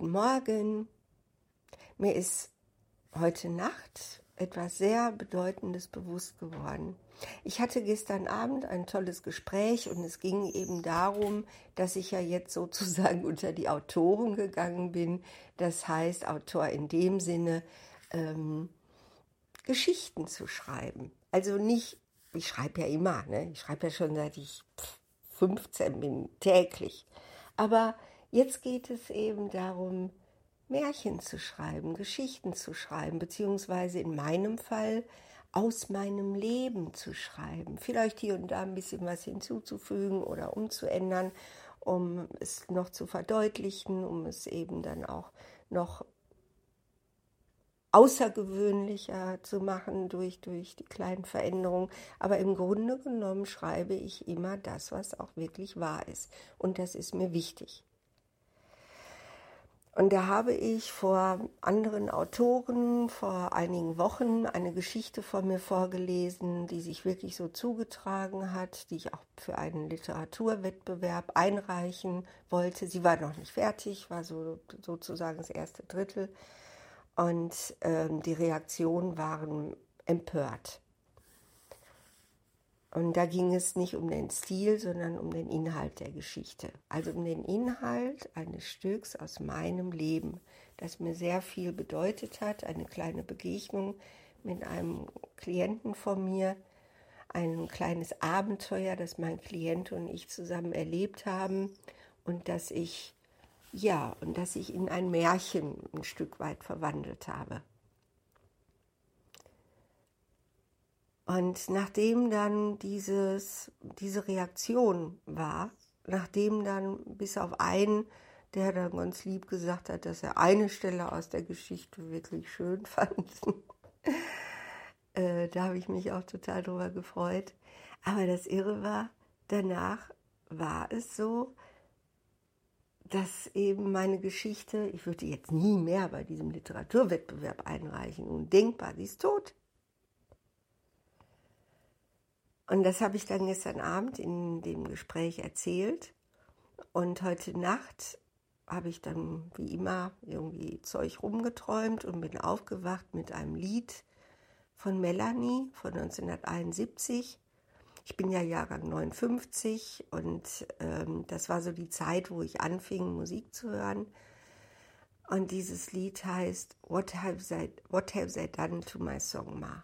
Guten Morgen. Mir ist heute Nacht etwas sehr Bedeutendes bewusst geworden. Ich hatte gestern Abend ein tolles Gespräch und es ging eben darum, dass ich ja jetzt sozusagen unter die Autoren gegangen bin. Das heißt, Autor in dem Sinne, ähm, Geschichten zu schreiben. Also nicht, ich schreibe ja immer, ne? ich schreibe ja schon seit ich 15 bin, täglich. Aber Jetzt geht es eben darum, Märchen zu schreiben, Geschichten zu schreiben, beziehungsweise in meinem Fall aus meinem Leben zu schreiben. Vielleicht hier und da ein bisschen was hinzuzufügen oder umzuändern, um es noch zu verdeutlichen, um es eben dann auch noch außergewöhnlicher zu machen durch, durch die kleinen Veränderungen. Aber im Grunde genommen schreibe ich immer das, was auch wirklich wahr ist. Und das ist mir wichtig. Und da habe ich vor anderen Autoren vor einigen Wochen eine Geschichte von mir vorgelesen, die sich wirklich so zugetragen hat, die ich auch für einen Literaturwettbewerb einreichen wollte. Sie war noch nicht fertig, war so sozusagen das erste Drittel. Und ähm, die Reaktionen waren empört. Und da ging es nicht um den Stil, sondern um den Inhalt der Geschichte. Also um den Inhalt eines Stücks aus meinem Leben, das mir sehr viel bedeutet hat. Eine kleine Begegnung mit einem Klienten von mir, ein kleines Abenteuer, das mein Klient und ich zusammen erlebt haben und das ich, ja, und das ich in ein Märchen ein Stück weit verwandelt habe. Und nachdem dann dieses, diese Reaktion war, nachdem dann bis auf einen, der dann ganz lieb gesagt hat, dass er eine Stelle aus der Geschichte wirklich schön fand, äh, da habe ich mich auch total drüber gefreut. Aber das Irre war, danach war es so, dass eben meine Geschichte, ich würde jetzt nie mehr bei diesem Literaturwettbewerb einreichen, undenkbar, sie ist tot. Und das habe ich dann gestern Abend in dem Gespräch erzählt. Und heute Nacht habe ich dann wie immer irgendwie Zeug rumgeträumt und bin aufgewacht mit einem Lied von Melanie von 1971. Ich bin ja Jahrgang 59 und ähm, das war so die Zeit, wo ich anfing, Musik zu hören. Und dieses Lied heißt What Have They, What have they Done to My Song Ma?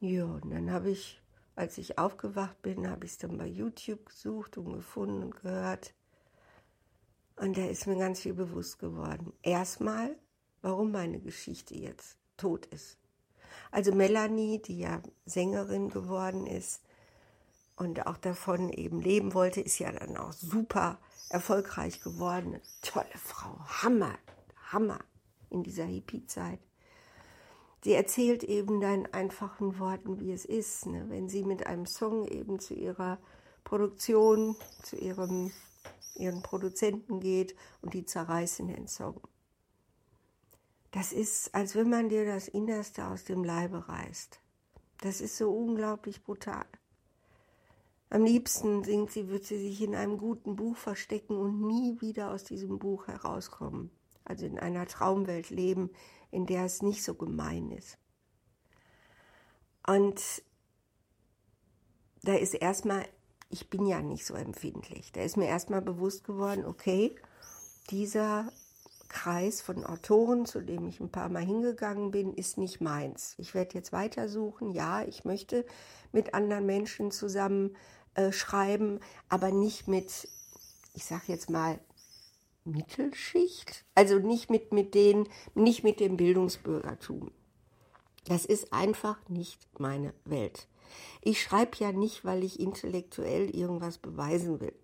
Ja, und dann habe ich als ich aufgewacht bin, habe ich es dann bei YouTube gesucht und gefunden und gehört. Und da ist mir ganz viel bewusst geworden. Erstmal, warum meine Geschichte jetzt tot ist. Also Melanie, die ja Sängerin geworden ist und auch davon eben leben wollte, ist ja dann auch super erfolgreich geworden. tolle Frau, Hammer, Hammer in dieser Hippie-Zeit sie erzählt eben in einfachen Worten, wie es ist, ne? wenn sie mit einem Song eben zu ihrer Produktion, zu ihrem, ihren Produzenten geht und die zerreißen den Song. Das ist, als wenn man dir das Innerste aus dem Leibe reißt. Das ist so unglaublich brutal. Am liebsten singt sie, wird sie sich in einem guten Buch verstecken und nie wieder aus diesem Buch herauskommen. Also in einer Traumwelt leben, in der es nicht so gemein ist. Und da ist erstmal, ich bin ja nicht so empfindlich, da ist mir erstmal bewusst geworden, okay, dieser Kreis von Autoren, zu dem ich ein paar Mal hingegangen bin, ist nicht meins. Ich werde jetzt weitersuchen. Ja, ich möchte mit anderen Menschen zusammen äh, schreiben, aber nicht mit, ich sage jetzt mal, Mittelschicht, also nicht mit, mit den, nicht mit dem Bildungsbürgertum. Das ist einfach nicht meine Welt. Ich schreibe ja nicht, weil ich intellektuell irgendwas beweisen will.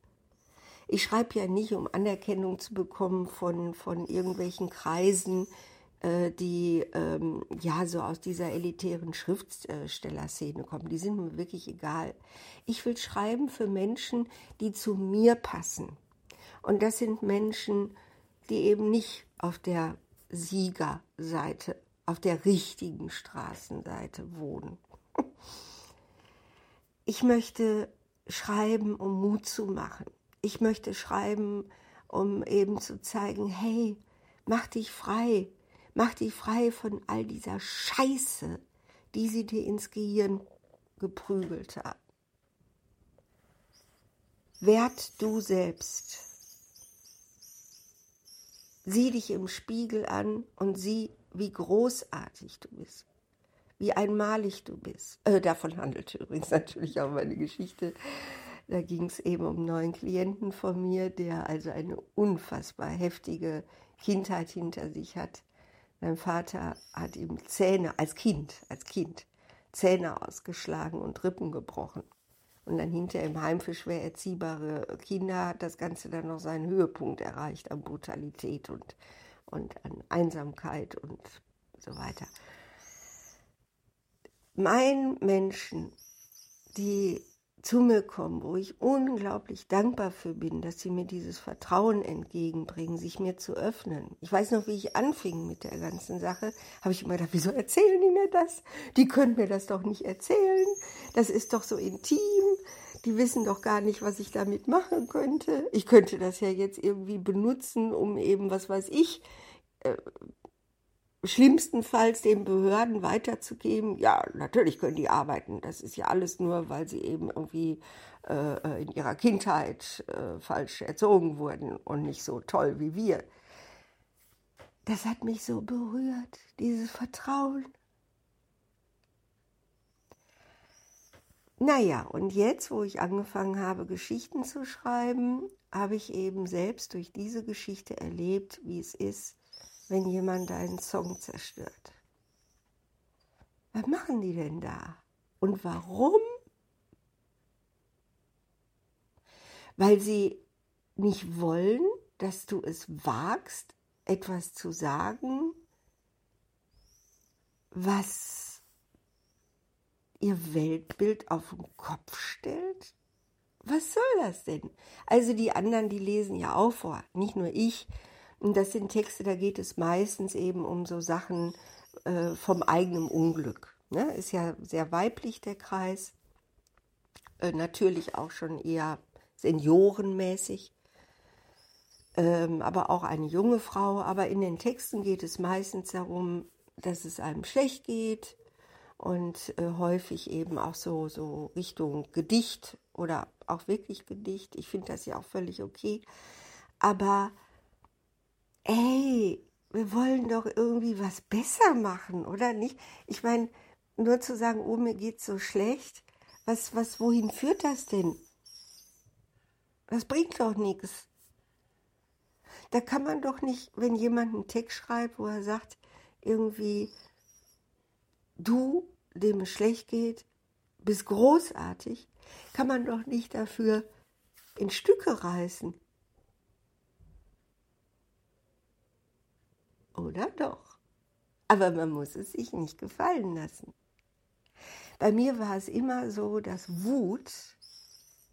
Ich schreibe ja nicht, um Anerkennung zu bekommen von, von irgendwelchen Kreisen, äh, die ähm, ja so aus dieser elitären Schriftstellerszene kommen. Die sind mir wirklich egal. Ich will schreiben für Menschen, die zu mir passen, und das sind Menschen, die eben nicht auf der Siegerseite, auf der richtigen Straßenseite wohnen. Ich möchte schreiben, um Mut zu machen. Ich möchte schreiben, um eben zu zeigen, hey, mach dich frei, mach dich frei von all dieser Scheiße, die sie dir ins Gehirn geprügelt haben. Werd du selbst. Sieh dich im Spiegel an und sieh, wie großartig du bist, wie einmalig du bist. Äh, davon handelte übrigens natürlich auch meine Geschichte. Da ging es eben um einen neuen Klienten von mir, der also eine unfassbar heftige Kindheit hinter sich hat. Mein Vater hat ihm Zähne als Kind, als Kind, Zähne ausgeschlagen und Rippen gebrochen. Und dann hinter im Heim für schwer erziehbare Kinder hat das Ganze dann noch seinen Höhepunkt erreicht an Brutalität und, und an Einsamkeit und so weiter. Mein Menschen, die zu mir kommen, wo ich unglaublich dankbar für bin, dass sie mir dieses Vertrauen entgegenbringen, sich mir zu öffnen. Ich weiß noch, wie ich anfing mit der ganzen Sache, habe ich immer gedacht, wieso erzählen die mir das? Die können mir das doch nicht erzählen. Das ist doch so intim. Die wissen doch gar nicht, was ich damit machen könnte. Ich könnte das ja jetzt irgendwie benutzen, um eben, was weiß ich, äh, schlimmstenfalls den Behörden weiterzugeben, ja, natürlich können die arbeiten. Das ist ja alles nur, weil sie eben irgendwie äh, in ihrer Kindheit äh, falsch erzogen wurden und nicht so toll wie wir. Das hat mich so berührt, dieses Vertrauen. Naja, und jetzt, wo ich angefangen habe, Geschichten zu schreiben, habe ich eben selbst durch diese Geschichte erlebt, wie es ist, wenn jemand einen Song zerstört? Was machen die denn da? Und warum? Weil sie nicht wollen, dass du es wagst, etwas zu sagen, was ihr Weltbild auf den Kopf stellt? Was soll das denn? Also die anderen, die lesen ja auch vor, nicht nur ich, das sind Texte, da geht es meistens eben um so Sachen äh, vom eigenen Unglück. Ne? Ist ja sehr weiblich der Kreis. Äh, natürlich auch schon eher seniorenmäßig. Ähm, aber auch eine junge Frau. Aber in den Texten geht es meistens darum, dass es einem schlecht geht und äh, häufig eben auch so, so Richtung Gedicht oder auch wirklich Gedicht. Ich finde das ja auch völlig okay. Aber ey, wir wollen doch irgendwie was besser machen, oder nicht? Ich meine, nur zu sagen, oh, mir geht's so schlecht, was, was, wohin führt das denn? Das bringt doch nichts. Da kann man doch nicht, wenn jemand einen Text schreibt, wo er sagt, irgendwie, du, dem es schlecht geht, bist großartig, kann man doch nicht dafür in Stücke reißen. Oder doch? Aber man muss es sich nicht gefallen lassen. Bei mir war es immer so, dass Wut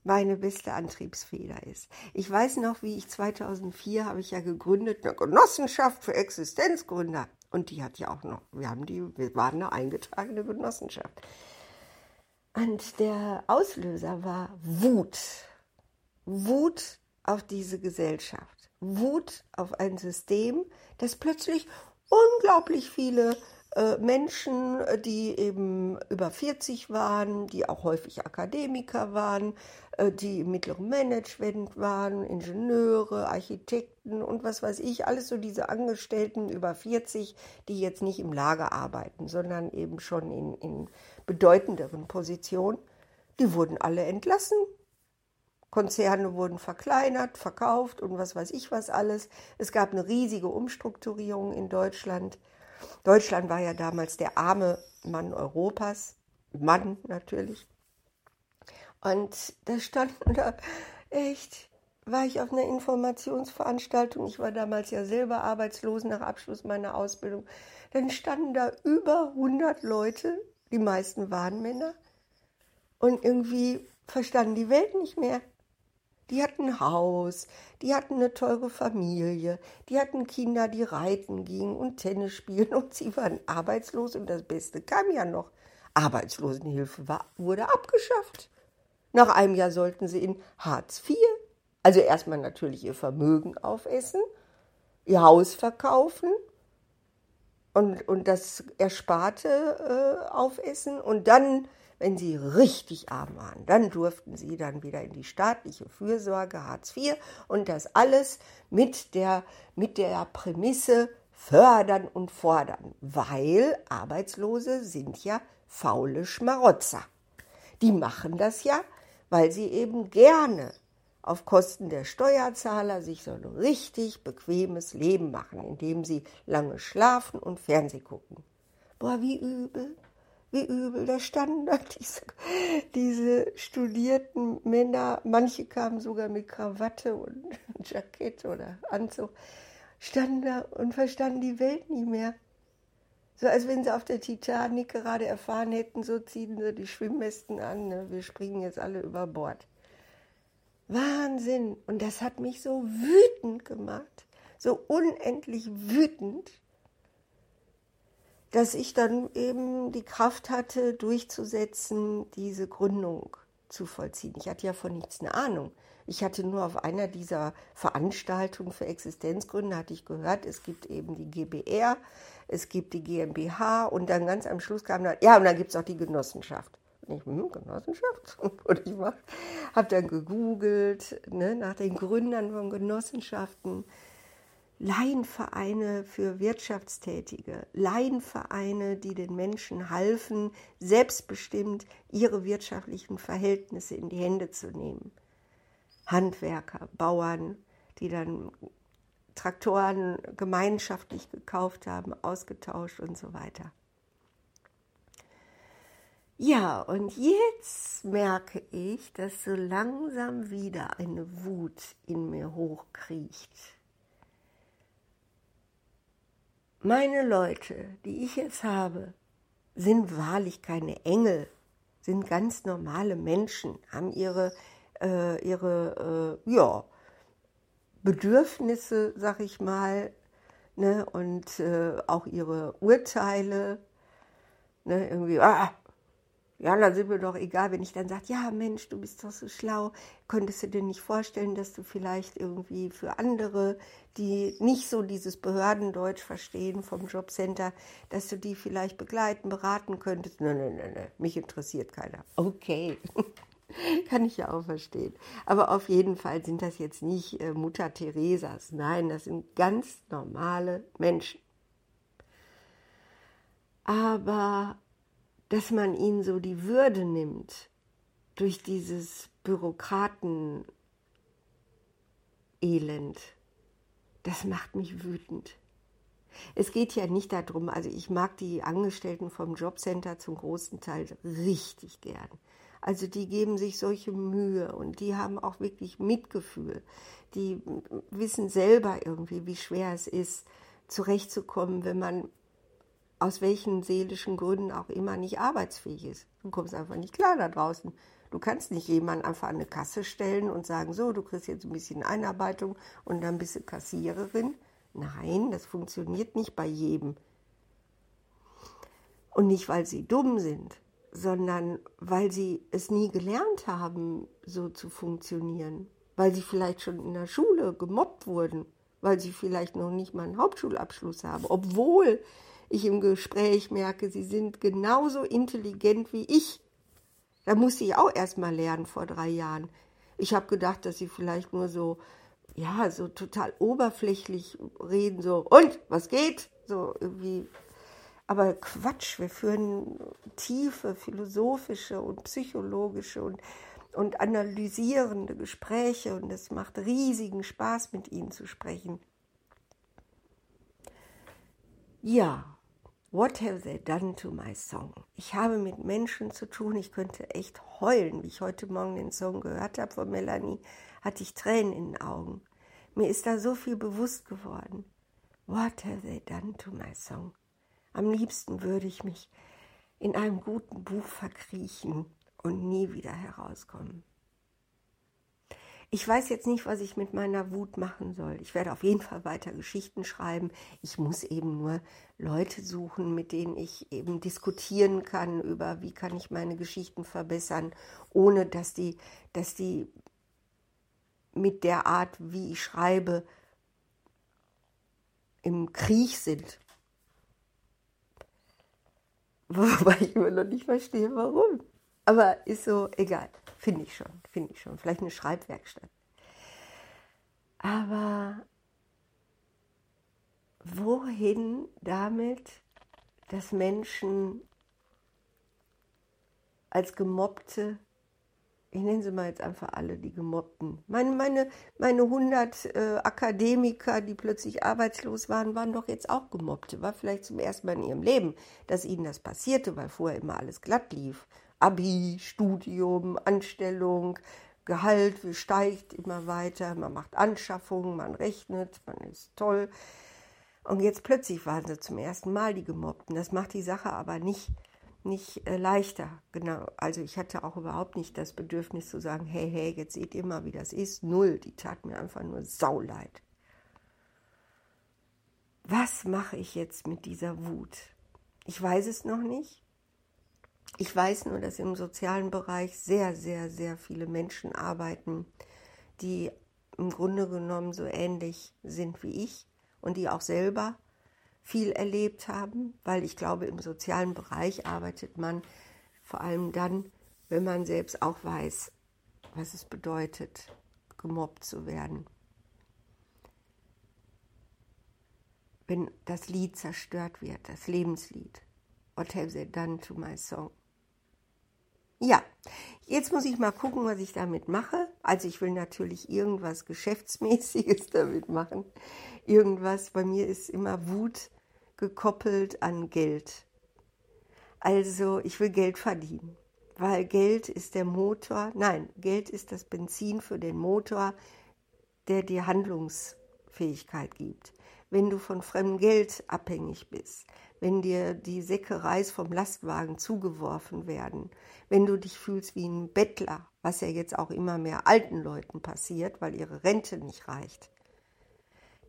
meine beste Antriebsfeder ist. Ich weiß noch, wie ich 2004 habe ich ja gegründet eine Genossenschaft für Existenzgründer und die hat ja auch noch, wir haben die, wir waren eine eingetragene Genossenschaft. Und der Auslöser war Wut. Wut auf diese Gesellschaft. Wut auf ein System, das plötzlich unglaublich viele äh, Menschen, die eben über 40 waren, die auch häufig Akademiker waren, äh, die im mittleren Management waren, Ingenieure, Architekten und was weiß ich, alles so diese Angestellten über 40, die jetzt nicht im Lager arbeiten, sondern eben schon in, in bedeutenderen Positionen, die wurden alle entlassen Konzerne wurden verkleinert, verkauft und was weiß ich was alles. Es gab eine riesige Umstrukturierung in Deutschland. Deutschland war ja damals der arme Mann Europas, Mann natürlich. Und da standen da echt, war ich auf einer Informationsveranstaltung, ich war damals ja selber arbeitslos nach Abschluss meiner Ausbildung, dann standen da über 100 Leute, die meisten waren Männer, und irgendwie verstanden die Welt nicht mehr. Die hatten Haus, die hatten eine teure Familie, die hatten Kinder, die reiten gingen und Tennis spielen und sie waren arbeitslos und das Beste kam ja noch. Arbeitslosenhilfe war, wurde abgeschafft. Nach einem Jahr sollten sie in Hartz IV. Also erstmal natürlich ihr Vermögen aufessen, ihr Haus verkaufen und, und das Ersparte äh, aufessen und dann, wenn sie richtig arm waren, dann durften sie dann wieder in die staatliche Fürsorge, Hartz IV und das alles mit der, mit der Prämisse fördern und fordern, weil Arbeitslose sind ja faule Schmarotzer. Die machen das ja, weil sie eben gerne auf Kosten der Steuerzahler sich so ein richtig bequemes Leben machen, indem sie lange schlafen und Fernseh gucken. Boah, wie übel, wie übel. Da standen da diese, diese studierten Männer, manche kamen sogar mit Krawatte und Jackett oder Anzug, standen da und verstanden die Welt nie mehr. So als wenn sie auf der Titanic gerade erfahren hätten, so ziehen sie die Schwimmwesten an, ne? wir springen jetzt alle über Bord. Wahnsinn. Und das hat mich so wütend gemacht, so unendlich wütend, dass ich dann eben die Kraft hatte, durchzusetzen, diese Gründung zu vollziehen. Ich hatte ja von nichts eine Ahnung. Ich hatte nur auf einer dieser Veranstaltungen für Existenzgründe, hatte ich gehört, es gibt eben die GBR, es gibt die GmbH und dann ganz am Schluss kam dann, ja, und dann gibt es auch die Genossenschaft. Ich, hm, Genossenschaft? Und ich habe dann gegoogelt ne, nach den Gründern von Genossenschaften. Laienvereine für Wirtschaftstätige, Laienvereine, die den Menschen halfen, selbstbestimmt ihre wirtschaftlichen Verhältnisse in die Hände zu nehmen. Handwerker, Bauern, die dann Traktoren gemeinschaftlich gekauft haben, ausgetauscht und so weiter. Ja, und jetzt merke ich, dass so langsam wieder eine Wut in mir hochkriecht. Meine Leute, die ich jetzt habe, sind wahrlich keine Engel, sind ganz normale Menschen, haben ihre, äh, ihre äh, ja, Bedürfnisse, sag ich mal, ne, und äh, auch ihre Urteile. Ne, irgendwie, ah, ja, dann sind wir doch egal, wenn ich dann sage, ja Mensch, du bist doch so schlau, könntest du dir nicht vorstellen, dass du vielleicht irgendwie für andere, die nicht so dieses Behördendeutsch verstehen vom Jobcenter, dass du die vielleicht begleiten, beraten könntest? Nein, nein, nein, nein, mich interessiert keiner. Okay, kann ich ja auch verstehen. Aber auf jeden Fall sind das jetzt nicht äh, Mutter Theresas, nein, das sind ganz normale Menschen. Aber dass man ihnen so die Würde nimmt durch dieses Bürokraten-Elend, das macht mich wütend. Es geht ja nicht darum, also ich mag die Angestellten vom Jobcenter zum großen Teil richtig gern. Also die geben sich solche Mühe und die haben auch wirklich Mitgefühl. Die wissen selber irgendwie, wie schwer es ist, zurechtzukommen, wenn man aus welchen seelischen Gründen auch immer nicht arbeitsfähig ist. Du kommst einfach nicht klar da draußen. Du kannst nicht jemanden einfach an eine Kasse stellen und sagen, so, du kriegst jetzt ein bisschen Einarbeitung und dann bist du Kassiererin. Nein, das funktioniert nicht bei jedem. Und nicht, weil sie dumm sind, sondern weil sie es nie gelernt haben, so zu funktionieren. Weil sie vielleicht schon in der Schule gemobbt wurden, weil sie vielleicht noch nicht mal einen Hauptschulabschluss haben, obwohl ich im Gespräch merke, sie sind genauso intelligent wie ich. Da musste ich auch erst mal lernen vor drei Jahren. Ich habe gedacht, dass sie vielleicht nur so, ja, so total oberflächlich reden, so, und, was geht? So irgendwie. Aber Quatsch, wir führen tiefe philosophische und psychologische und, und analysierende Gespräche und es macht riesigen Spaß, mit ihnen zu sprechen. Ja, What have they done to my song? Ich habe mit Menschen zu tun, ich könnte echt heulen. Wie ich heute Morgen den Song gehört habe von Melanie, hatte ich Tränen in den Augen. Mir ist da so viel bewusst geworden. What have they done to my song? Am liebsten würde ich mich in einem guten Buch verkriechen und nie wieder herauskommen. Ich weiß jetzt nicht, was ich mit meiner Wut machen soll. Ich werde auf jeden Fall weiter Geschichten schreiben. Ich muss eben nur Leute suchen, mit denen ich eben diskutieren kann über, wie kann ich meine Geschichten verbessern, ohne dass die, dass die mit der Art, wie ich schreibe, im Krieg sind. Wobei ich immer noch nicht verstehe, warum. Aber ist so egal. Finde ich schon, finde ich schon. Vielleicht eine Schreibwerkstatt. Aber wohin damit, dass Menschen als Gemobbte ich nenne sie mal jetzt einfach alle die Gemobbten. Meine, meine, meine 100 äh, Akademiker, die plötzlich arbeitslos waren, waren doch jetzt auch Gemobbte. War vielleicht zum ersten Mal in ihrem Leben, dass ihnen das passierte, weil vorher immer alles glatt lief. Abi, Studium, Anstellung, Gehalt steigt immer weiter, man macht Anschaffungen, man rechnet, man ist toll. Und jetzt plötzlich waren sie zum ersten Mal die Gemobbten. Das macht die Sache aber nicht nicht äh, leichter. Genau. Also ich hatte auch überhaupt nicht das Bedürfnis zu sagen, hey, hey, jetzt seht ihr mal, wie das ist. Null. Die tat mir einfach nur sauleid. Was mache ich jetzt mit dieser Wut? Ich weiß es noch nicht. Ich weiß nur, dass im sozialen Bereich sehr, sehr, sehr viele Menschen arbeiten, die im Grunde genommen so ähnlich sind wie ich und die auch selber viel erlebt haben, weil ich glaube, im sozialen Bereich arbeitet man vor allem dann, wenn man selbst auch weiß, was es bedeutet, gemobbt zu werden. Wenn das Lied zerstört wird, das Lebenslied. What have they done to my song? Ja, jetzt muss ich mal gucken, was ich damit mache. Also ich will natürlich irgendwas Geschäftsmäßiges damit machen. Irgendwas, bei mir ist immer Wut gekoppelt an Geld. Also ich will Geld verdienen, weil Geld ist der Motor, nein, Geld ist das Benzin für den Motor, der dir Handlungsfähigkeit gibt. Wenn du von fremdem Geld abhängig bist, wenn dir die Säcke Reis vom Lastwagen zugeworfen werden, wenn du dich fühlst wie ein Bettler, was ja jetzt auch immer mehr alten Leuten passiert, weil ihre Rente nicht reicht.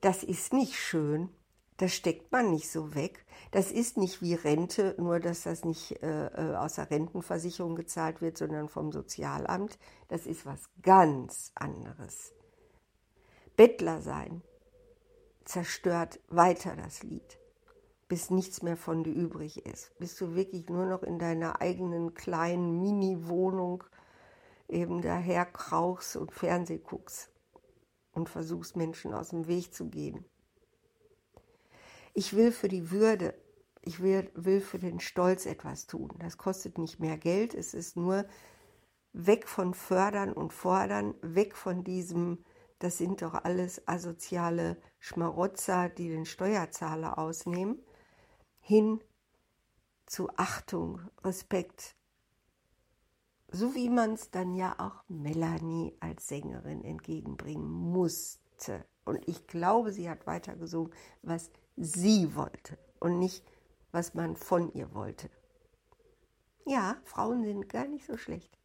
Das ist nicht schön das steckt man nicht so weg. Das ist nicht wie Rente, nur dass das nicht äh, äh, aus der Rentenversicherung gezahlt wird, sondern vom Sozialamt. Das ist was ganz anderes. Bettler sein zerstört weiter das Lied, bis nichts mehr von dir übrig ist, bis du wirklich nur noch in deiner eigenen kleinen Mini-Wohnung eben daher krauchst und Fernseh guckst und versuchst Menschen aus dem Weg zu gehen. Ich will für die Würde, ich will, will für den Stolz etwas tun. Das kostet nicht mehr Geld, es ist nur weg von Fördern und Fordern, weg von diesem, das sind doch alles asoziale Schmarotzer, die den Steuerzahler ausnehmen, hin zu Achtung, Respekt. So wie man es dann ja auch Melanie als Sängerin entgegenbringen musste. Und ich glaube, sie hat weiter gesungen, was sie wollte und nicht, was man von ihr wollte. Ja, Frauen sind gar nicht so schlecht.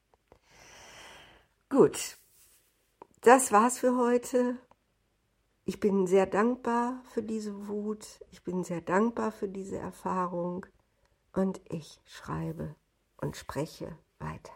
Gut, das war's für heute. Ich bin sehr dankbar für diese Wut. Ich bin sehr dankbar für diese Erfahrung. Und ich schreibe und spreche weiter.